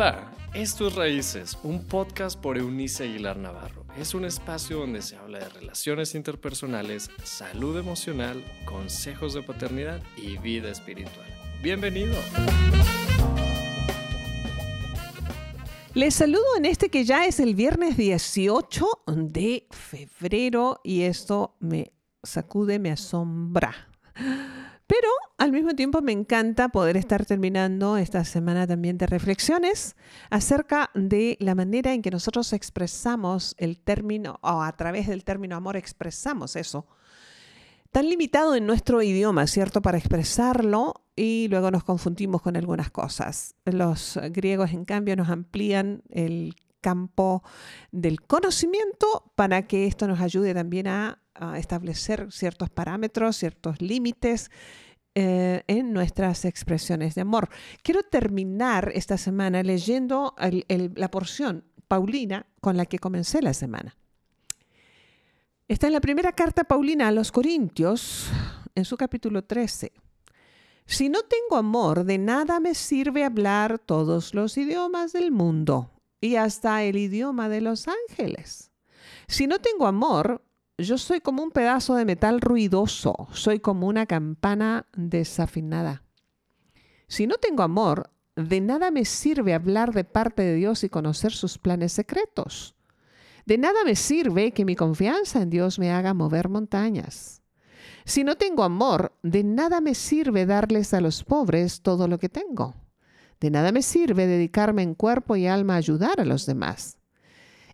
Hola, esto es Raíces, un podcast por Eunice Aguilar Navarro. Es un espacio donde se habla de relaciones interpersonales, salud emocional, consejos de paternidad y vida espiritual. Bienvenido. Les saludo en este que ya es el viernes 18 de febrero y esto me sacude, me asombra. Pero al mismo tiempo me encanta poder estar terminando esta semana también de reflexiones acerca de la manera en que nosotros expresamos el término, o a través del término amor expresamos eso. Tan limitado en nuestro idioma, ¿cierto? Para expresarlo y luego nos confundimos con algunas cosas. Los griegos, en cambio, nos amplían el campo del conocimiento para que esto nos ayude también a, establecer ciertos parámetros, ciertos límites eh, en nuestras expresiones de amor. Quiero terminar esta semana leyendo la porción Paulina con la que comencé la semana. Está en la primera carta Paulina a los Corintios, en su capítulo 13. Si no tengo amor, de nada me sirve hablar todos los idiomas del mundo y hasta el idioma de los ángeles. Si no tengo amor, yo soy como un pedazo de metal ruidoso, soy como una campana desafinada. Si no tengo amor, de nada me sirve hablar de parte de Dios y conocer sus planes secretos. De nada me sirve que mi confianza en Dios me haga mover montañas. Si no tengo amor, de nada me sirve darles a los pobres todo lo que tengo. De nada me sirve dedicarme en cuerpo y alma a ayudar a los demás.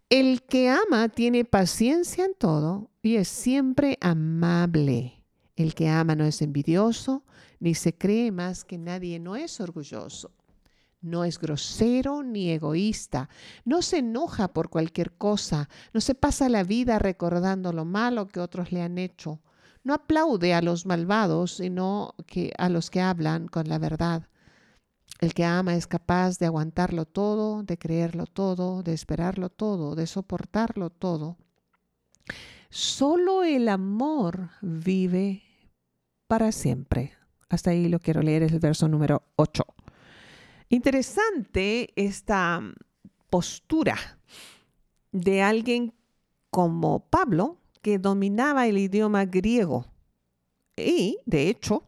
El que ama tiene paciencia en todo es siempre amable. El que ama no es envidioso, ni se cree más que nadie, no es orgulloso. No es grosero ni egoísta, no se enoja por cualquier cosa, no se pasa la vida recordando lo malo que otros le han hecho, no aplaude a los malvados, sino que a los que hablan con la verdad. El que ama es capaz de aguantarlo todo, de creerlo todo, de esperarlo todo, de soportarlo todo. Solo el amor vive para siempre. Hasta ahí lo quiero leer, es el verso número 8. Interesante esta postura de alguien como Pablo, que dominaba el idioma griego. Y, de hecho,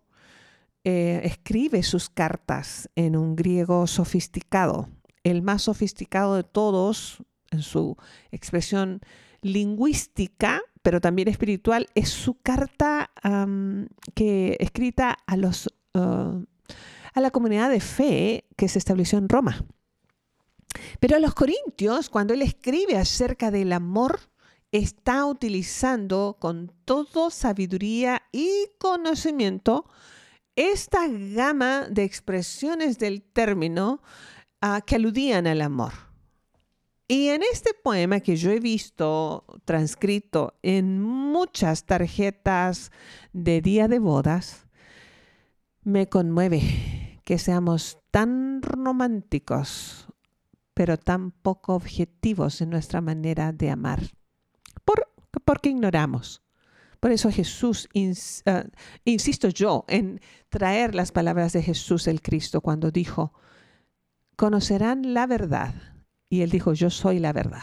eh, escribe sus cartas en un griego sofisticado, el más sofisticado de todos en su expresión lingüística, pero también espiritual, es su carta que escrita a los uh, a la comunidad de fe que se estableció en Roma. Pero a los corintios, cuando él escribe acerca del amor, está utilizando con todo sabiduría y conocimiento esta gama de expresiones del término ah, que aludían al amor. Y en este poema que yo he visto transcrito en muchas tarjetas de día de bodas, me conmueve que seamos tan románticos, pero tan poco objetivos en nuestra manera de amar. ¿Por, porque ignoramos por eso Jesús, ah, insisto yo en traer las palabras de Jesús el Cristo cuando dijo, conocerán la verdad. Y él dijo, yo soy la verdad.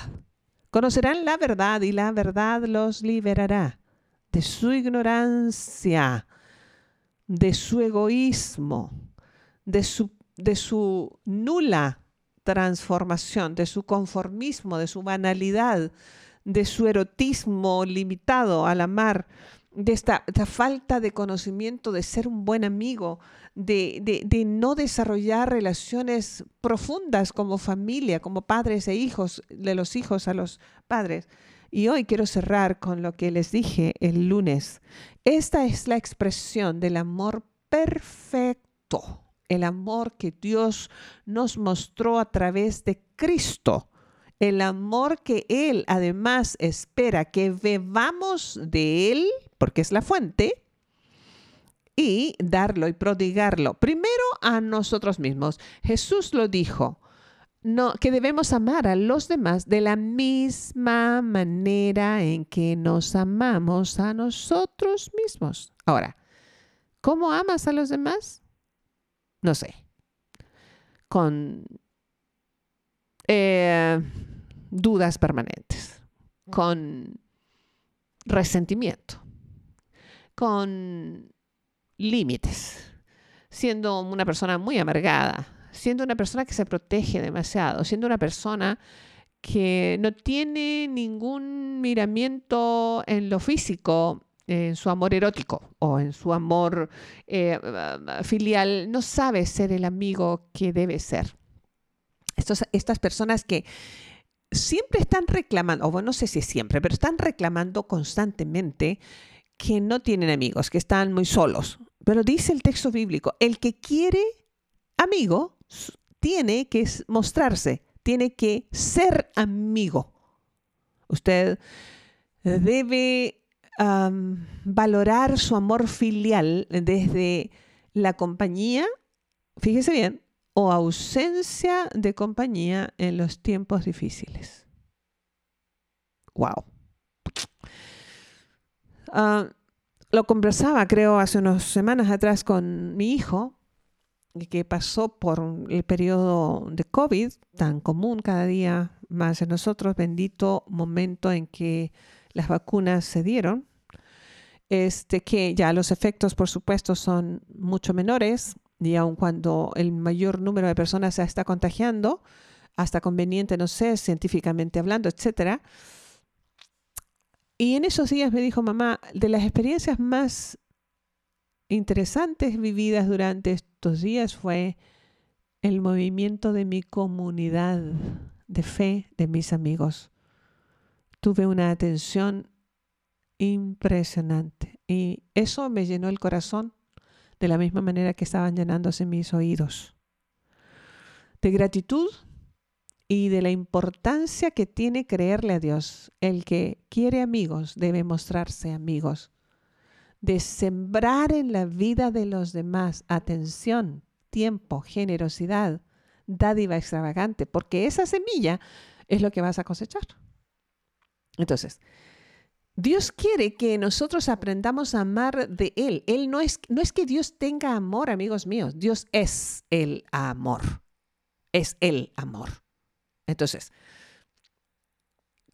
Conocerán la verdad y la verdad los liberará de su ignorancia, de su egoísmo, de su, nula transformación, de su conformismo, de su banalidad, de su erotismo limitado al amar, de esta, falta de conocimiento de ser un buen amigo, de, de, no desarrollar relaciones profundas como familia, como padres e hijos, de los hijos a los padres. Y hoy quiero cerrar con lo que les dije el lunes. Esta es la expresión del amor perfecto, el amor que Dios nos mostró a través de Cristo el amor que Él además espera que bebamos de Él, porque es la fuente, y darlo y prodigarlo. Primero a nosotros mismos. Jesús lo dijo, no, que debemos amar a los demás de la misma manera en que nos amamos a nosotros mismos. Ahora, ¿cómo amas a los demás? No sé. Con eh, dudas permanentes, con resentimiento, con límites, siendo una persona muy amargada, siendo una persona que se protege demasiado, siendo una persona que no tiene ningún miramiento en lo físico, en su amor erótico o en su amor eh, filial, no sabe ser el amigo que debe ser. estas personas que siempre están reclamando, o bueno, no sé si siempre, pero están reclamando constantemente que no tienen amigos, que están muy solos. Pero dice el texto bíblico, el que quiere amigo tiene que mostrarse, tiene que ser amigo. Usted debe valorar su amor filial desde la compañía, fíjese bien, o ausencia de compañía en los tiempos difíciles. Wow. Ah, lo conversaba, creo, hace unas semanas atrás con mi hijo, que pasó por el periodo de COVID, tan común cada día más en nosotros, bendito momento en que las vacunas se dieron, este, que ya los efectos, por supuesto, son mucho menores, y aun cuando el mayor número de personas se está contagiando, hasta conveniente, no sé, científicamente hablando, etcétera. Y en esos días me dijo mamá, de las experiencias más interesantes vividas durante estos días fue el movimiento de mi comunidad de fe de mis amigos. Tuve una atención impresionante y eso me llenó el corazón de la misma manera que estaban llenándose mis oídos. De gratitud y de la importancia que tiene creerle a Dios. El que quiere amigos debe mostrarse amigos. De sembrar en la vida de los demás atención, tiempo, generosidad, dádiva extravagante, porque esa semilla es lo que vas a cosechar. Entonces, Dios quiere que nosotros aprendamos a amar de Él. Él no es, no es que Dios tenga amor, amigos míos. Dios es el amor. Es el amor. Entonces,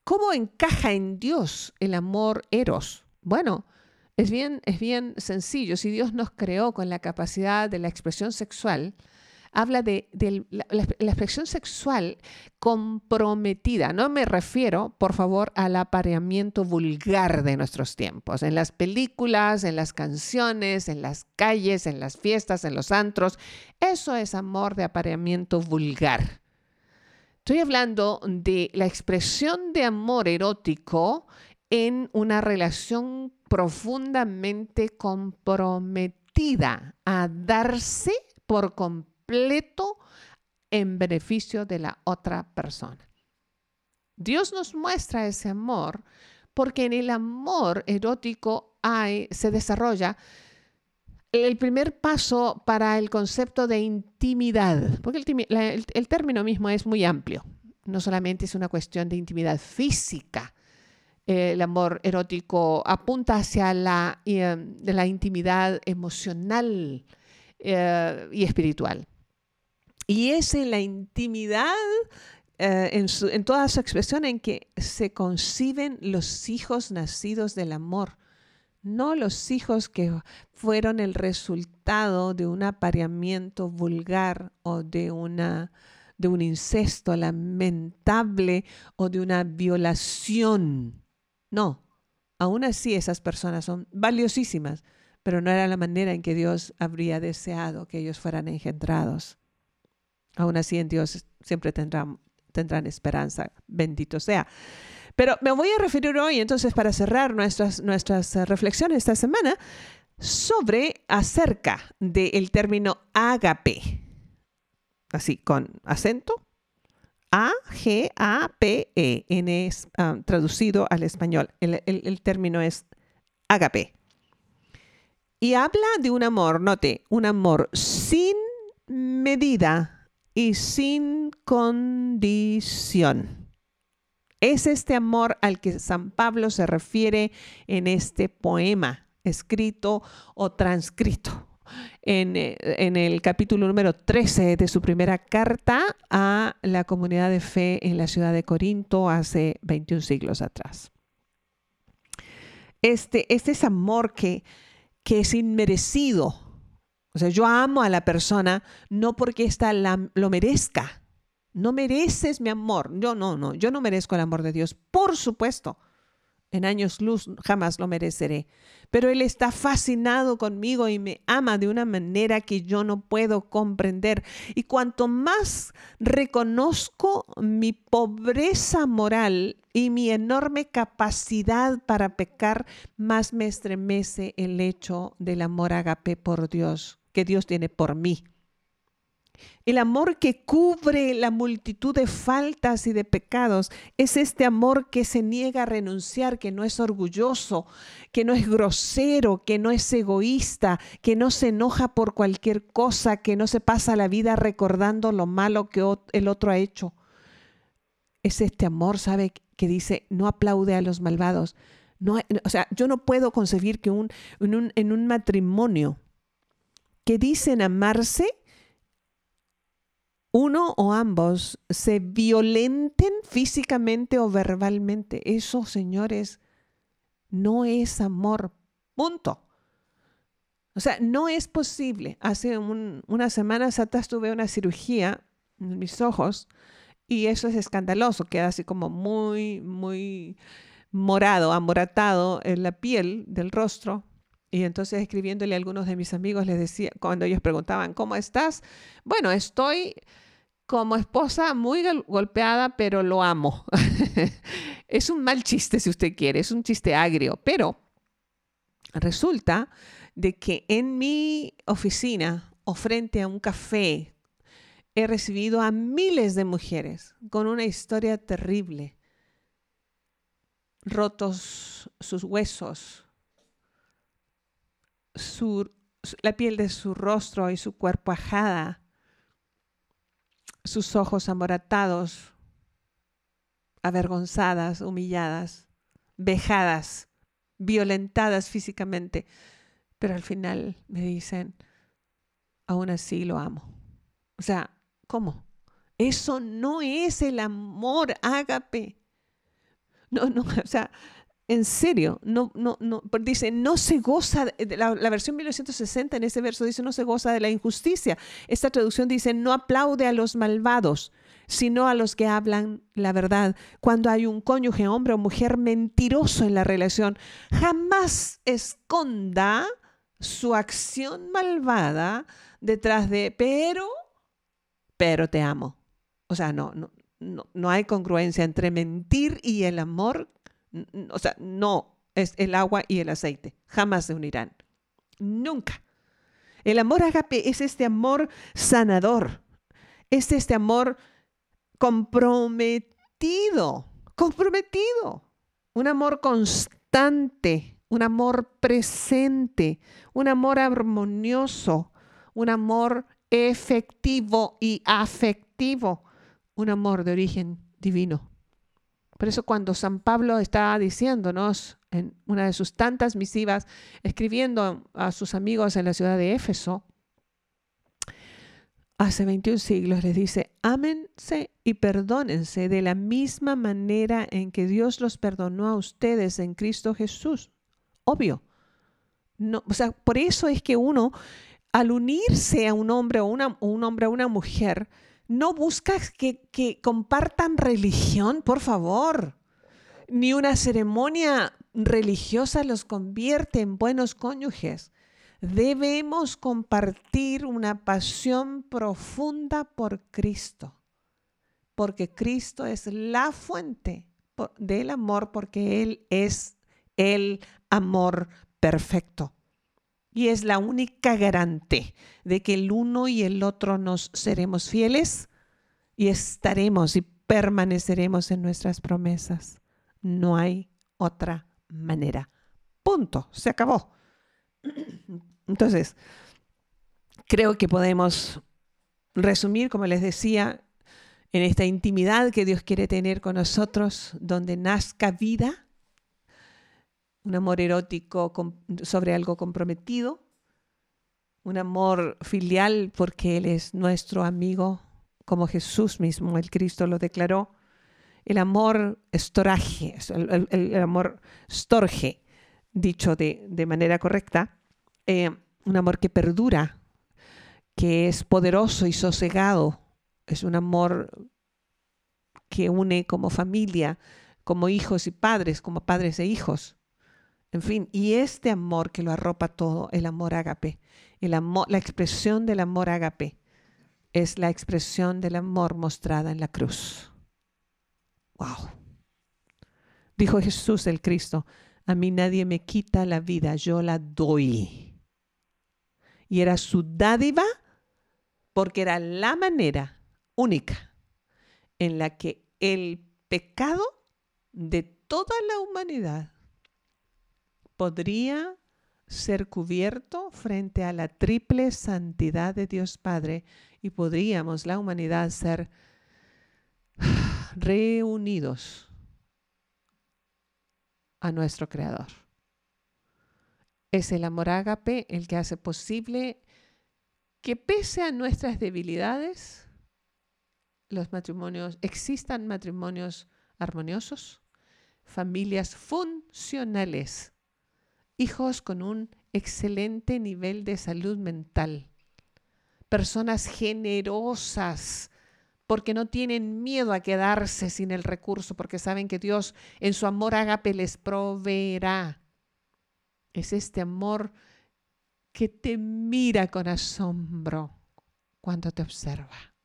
¿cómo encaja en Dios el amor eros? Bueno, es bien, es bien sencillo. Si Dios nos creó con la capacidad de la expresión sexual, habla de, la, expresión sexual comprometida. No me refiero, por favor, al apareamiento vulgar de nuestros tiempos, en las películas, en las canciones, en las calles, en las fiestas, en los antros. Eso es amor de apareamiento vulgar. Estoy hablando de la expresión de amor erótico en una relación profundamente comprometida a darse por completo en beneficio de la otra persona. Dios nos muestra ese amor porque en el amor erótico hay, se desarrolla el primer paso para el concepto de intimidad, porque el, término mismo es muy amplio, no solamente es una cuestión de intimidad física, el amor erótico apunta hacia la, eh, la intimidad emocional eh, y espiritual. Y es en la intimidad, eh, en, en toda su expresión, en que se conciben los hijos nacidos del amor no los hijos que fueron el resultado de un apareamiento vulgar o de, una, de un incesto lamentable o de una violación. No, aún así esas personas son valiosísimas, pero no era la manera en que Dios habría deseado que ellos fueran engendrados. Aún así en Dios siempre tendrán, tendrán esperanza, bendito sea. Pero me voy a referir hoy, entonces, para cerrar nuestras, nuestras eh, reflexiones esta semana, sobre acerca del término ágape. Así, con acento. A-G-A-P-E, en ah, traducido al español. El, el término es ágape. Y habla de un amor, note, un amor sin medida y sin condición. Es este amor al que San Pablo se refiere en este poema, escrito o transcrito en, eh, el capítulo número 13 de su primera carta a la comunidad de fe en la ciudad de Corinto hace 21 siglos atrás. Este, este es amor que, que es inmerecido. O sea, yo amo a la persona no porque ésta lo merezca. No mereces mi amor. Yo no, no, yo no merezco el amor de Dios. Por supuesto en años luz jamás lo mereceré. Pero Él está fascinado conmigo y me ama de una manera que yo no puedo comprender. Y cuanto más reconozco mi pobreza moral y mi enorme capacidad para pecar, más me estremece el hecho del amor agape por Dios, que Dios tiene por mí. El amor que cubre la multitud de faltas y de pecados es este amor que se niega a renunciar, que no es orgulloso, que no es grosero, que no es egoísta, que no se enoja por cualquier cosa, que no se pasa la vida recordando lo malo que el otro ha hecho. Es este amor, ¿sabe? Que dice, no aplaude a los malvados. No, o sea, yo no puedo concebir que un, en un matrimonio que dicen amarse, uno o ambos se violenten físicamente o verbalmente. Eso, señores, no es amor. Punto. O sea, no es posible. Hace unas semanas atrás tuve una cirugía en mis ojos y eso es escandaloso. Queda así como muy, muy morado, amoratado en la piel del rostro. Y entonces escribiéndole a algunos de mis amigos les decía, cuando ellos preguntaban, ¿cómo estás? Bueno, estoy como esposa muy golpeada, pero lo amo. es un mal chiste si usted quiere, es un chiste agrio, pero resulta de que en mi oficina o frente a un café he recibido a miles de mujeres con una historia terrible, rotos sus huesos, la piel de su rostro y su cuerpo ajada, sus ojos amoratados, avergonzadas, humilladas, vejadas, violentadas físicamente, pero al final me dicen, aún así lo amo. O sea, ¿cómo? Eso no es el amor ágape. No, no, o sea, en serio, no, no, no, dice, no se goza, la, la, versión 1960 en ese verso dice, no se goza de la injusticia. Esta traducción dice, no aplaude a los malvados, sino a los que hablan la verdad. Cuando hay un cónyuge, hombre o mujer mentiroso en la relación, jamás esconda su acción malvada detrás de, pero, pero te amo. O sea, no, no, no, no hay congruencia entre mentir y el amor o sea, no es el agua y el aceite. Jamás se unirán. Nunca. El amor agape es este amor sanador. Es este amor comprometido. Comprometido. Un amor constante. Un amor presente. Un amor armonioso. Un amor efectivo y afectivo. Un amor de origen divino. Por eso cuando San Pablo está diciéndonos en una de sus tantas misivas, escribiendo a sus amigos en la ciudad de Éfeso, hace 21 siglos les dice, ámense y perdónense de la misma manera en que Dios los perdonó a ustedes en Cristo Jesús. Obvio. O sea, por eso es que uno, al unirse a un hombre o, una, un hombre a una mujer, no buscas que, compartan religión, por favor. Ni una ceremonia religiosa los convierte en buenos cónyuges. Debemos compartir una pasión profunda por Cristo, porque Cristo es la fuente del amor, porque Él es el amor perfecto. Y es la única garante de que el uno y el otro nos seremos fieles y estaremos y permaneceremos en nuestras promesas. No hay otra manera. Punto. Se acabó. Entonces, creo que podemos resumir, como les decía, en esta intimidad que Dios quiere tener con nosotros, donde nazca vida un amor erótico sobre algo comprometido, un amor filial porque Él es nuestro amigo, como Jesús mismo, el Cristo lo declaró. El amor estoraje, el, amor storge, dicho de, manera correcta, eh, un amor que perdura, que es poderoso y sosegado, es un amor que une como familia, como hijos y padres, como padres e hijos. En fin, y este amor que lo arropa todo, el amor ágape, el amor, la expresión del amor ágape, es la expresión del amor mostrada en la cruz. Wow. Dijo Jesús el Cristo, a mí nadie me quita la vida, yo la doy. Y era su dádiva porque era la manera única en la que el pecado de toda la humanidad podría ser cubierto frente a la triple santidad de Dios Padre y podríamos, la humanidad, ser reunidos a nuestro Creador. Es el amor ágape el que hace posible que pese a nuestras debilidades, los matrimonios, existan matrimonios armoniosos, familias funcionales hijos con un excelente nivel de salud mental, personas generosas, porque no tienen miedo a quedarse sin el recurso, porque saben que Dios en su amor ágape les proveerá. Es este amor que te mira con asombro cuando te observa.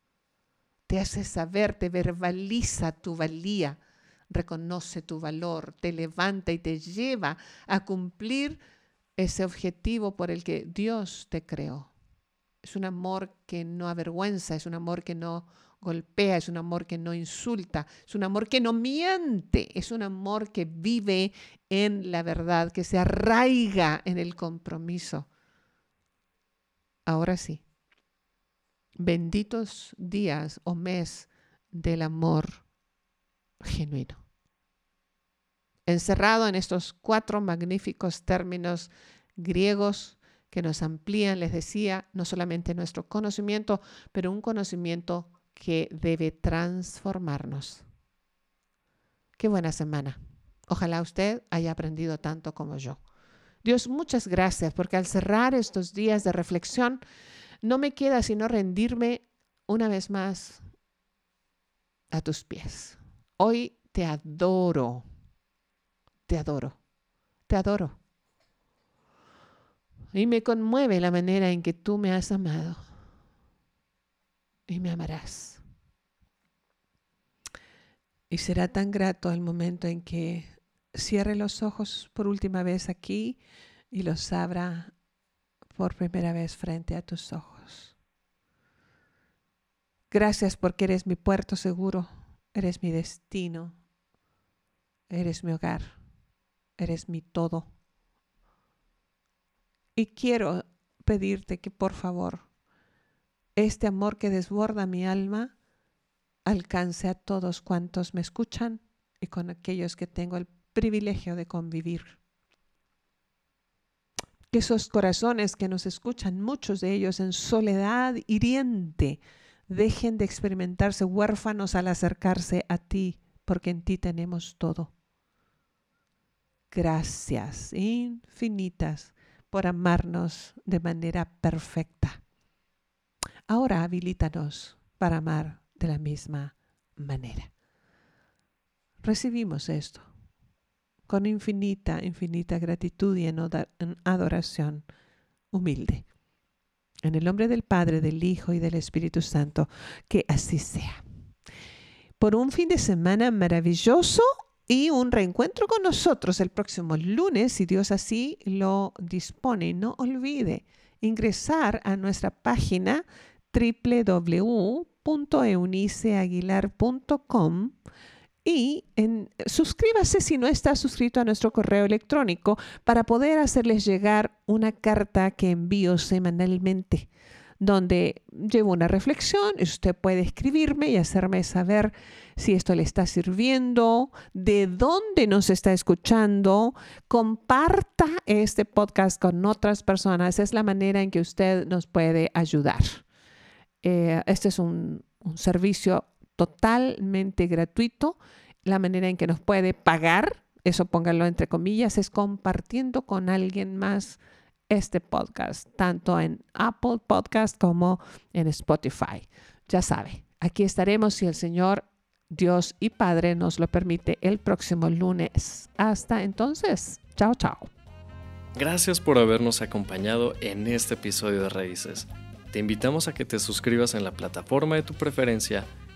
Te hace saber, te verbaliza tu valía reconoce tu valor, te levanta y te lleva a cumplir ese objetivo por el que Dios te creó. Es un amor que no avergüenza, es un amor que no golpea, es un amor que no insulta, es un amor que no miente, es un amor que vive en la verdad, que se arraiga en el compromiso. Ahora sí, benditos días o mes del amor genuino. Encerrado en estos cuatro magníficos términos griegos que nos amplían, les decía, no solamente nuestro conocimiento, pero un conocimiento que debe transformarnos. Qué buena semana. Ojalá usted haya aprendido tanto como yo. Dios, muchas gracias porque al cerrar estos días de reflexión, no me queda sino rendirme una vez más a tus pies. Hoy te adoro, te adoro, te adoro. Y me conmueve la manera en que tú me has amado y me amarás. Y será tan grato el momento en que cierre los ojos por última vez aquí y los abra por primera vez frente a tus ojos. Gracias porque eres mi puerto seguro Eres mi destino. Eres mi hogar. Eres mi todo. Y quiero pedirte que por favor este amor que desborda mi alma alcance a todos cuantos me escuchan y con aquellos que tengo el privilegio de convivir. Que esos corazones que nos escuchan, muchos de ellos en soledad hiriente, dejen de experimentarse huérfanos al acercarse a ti, porque en ti tenemos todo. Gracias infinitas por amarnos de manera perfecta. Ahora habilítanos para amar de la misma manera. Recibimos esto con infinita, infinita gratitud y en adoración humilde. En el nombre del Padre, del Hijo y del Espíritu Santo, que así sea. Por un fin de semana maravilloso y un reencuentro con nosotros el próximo lunes, si Dios así lo dispone. No olvide ingresar a nuestra página www.euniceaguilar.com y suscríbase si no está suscrito a nuestro correo electrónico para poder hacerles llegar una carta que envío semanalmente donde llevo una reflexión y usted puede escribirme y hacerme saber si esto le está sirviendo, de dónde nos está escuchando. Comparta este podcast con otras personas. Es la manera en que usted nos puede ayudar. Eh, este es un, un servicio totalmente gratuito. La manera en que nos puede pagar, eso póngalo entre comillas, es compartiendo con alguien más este podcast, tanto en Apple Podcast como en Spotify. Ya sabe, aquí estaremos si el Señor Dios y Padre nos lo permite el próximo lunes. Hasta entonces, chao, chao. Gracias por habernos acompañado en este episodio de Raíces. Te invitamos a que te suscribas en la plataforma de tu preferencia